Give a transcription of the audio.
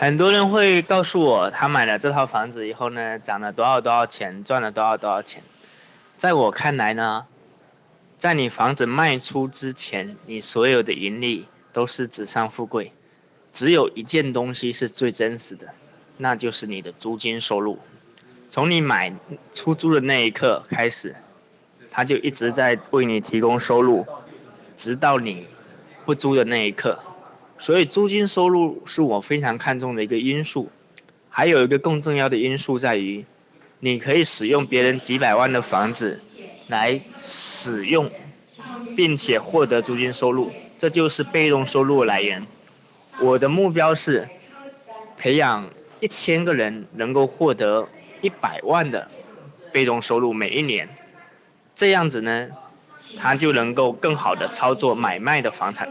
很多人会告诉我，他买了这套房子以后呢，涨了多少多少钱，赚了多少多少钱。在我看来呢，在你房子卖出之前，你所有的盈利都是纸上富贵。只有一件东西是最真实的，那就是你的租金收入。从你买出租的那一刻开始，他就一直在为你提供收入，直到你不租的那一刻。所以租金收入是我非常看重的一个因素，还有一个更重要的因素在于，你可以使用别人几百万的房子来使用，并且获得租金收入，这就是被动收入来源。我的目标是培养一千个人能够获得一百万的被动收入每一年，这样子呢，他就能够更好的操作买卖的房产。